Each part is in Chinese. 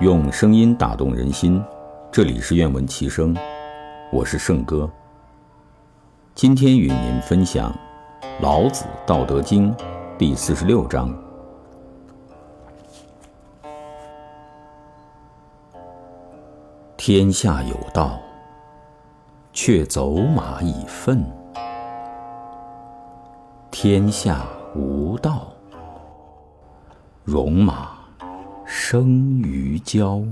用声音打动人心，这里是愿闻其声，我是圣哥。今天与您分享《老子·道德经》第四十六章：天下有道，却走马以粪；天下无道，戎马生于郊。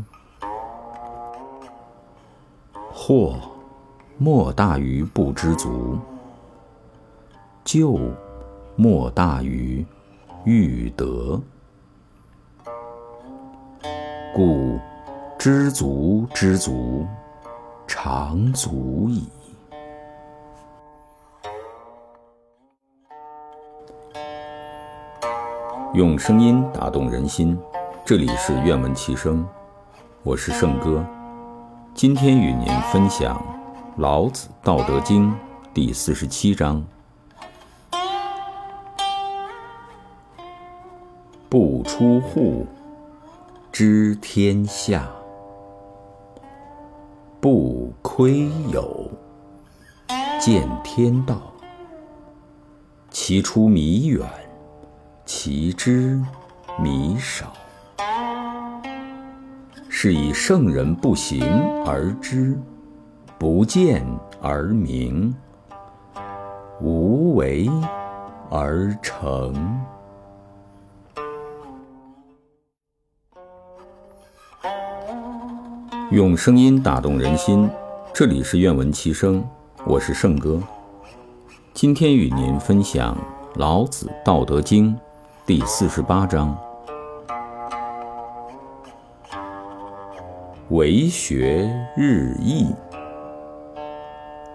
祸莫大于不知足，咎莫大于欲得。故知足知足，常足矣。用声音打动人心，这里是愿闻其声，我是圣哥。今天与您分享《老子·道德经》第四十七章：不出户，知天下；不窥有，见天道。其出弥远，其知弥少。是以圣人不行而知，不见而明，无为而成。用声音打动人心，这里是愿闻其声，我是圣哥。今天与您分享《老子·道德经》第四十八章。为学日益，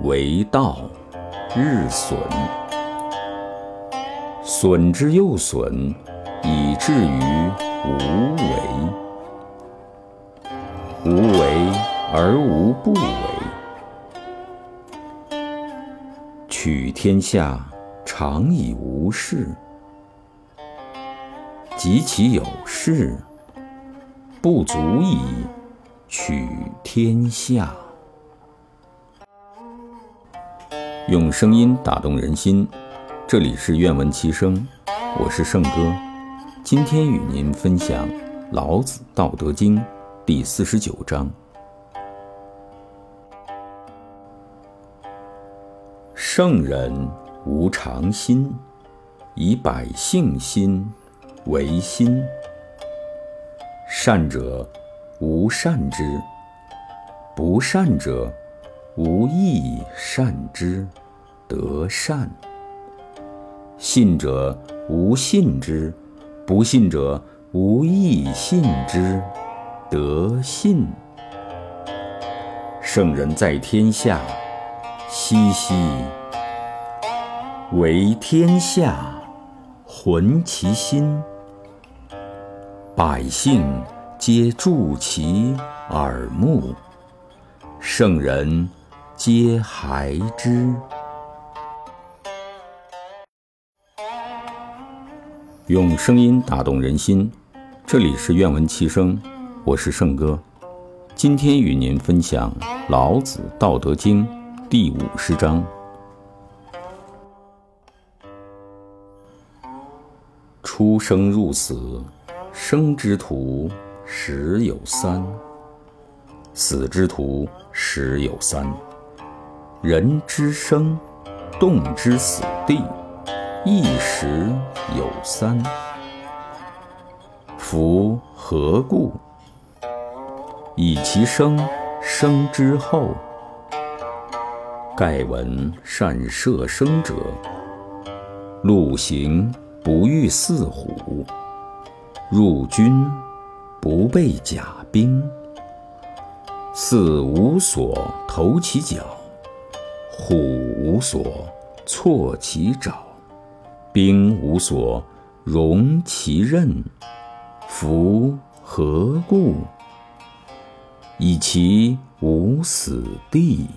为道日损。损之又损，以至于无为。无为而无不为。取天下常以无事，及其有事，不足以。取天下，用声音打动人心。这里是愿闻其声，我是圣哥。今天与您分享《老子·道德经》第四十九章：圣人无常心，以百姓心为心。善者。无善之，不善者无亦善之，得善；信者无信之，不信者无亦信之，得信。圣人在天下，熙熙，为天下浑其心，百姓。皆助其耳目，圣人皆孩之。用声音打动人心，这里是愿闻其声，我是圣哥。今天与您分享《老子·道德经》第五十章：出生入死，生之徒。十有三，死之徒十有三。人之生，动之死地，一时有三。夫何故？以其生，生之后。盖闻善射生者，陆行不遇四虎，入军。不备甲兵，四无所投其脚，虎无所措其爪，兵无所容其刃。夫何故？以其无死地。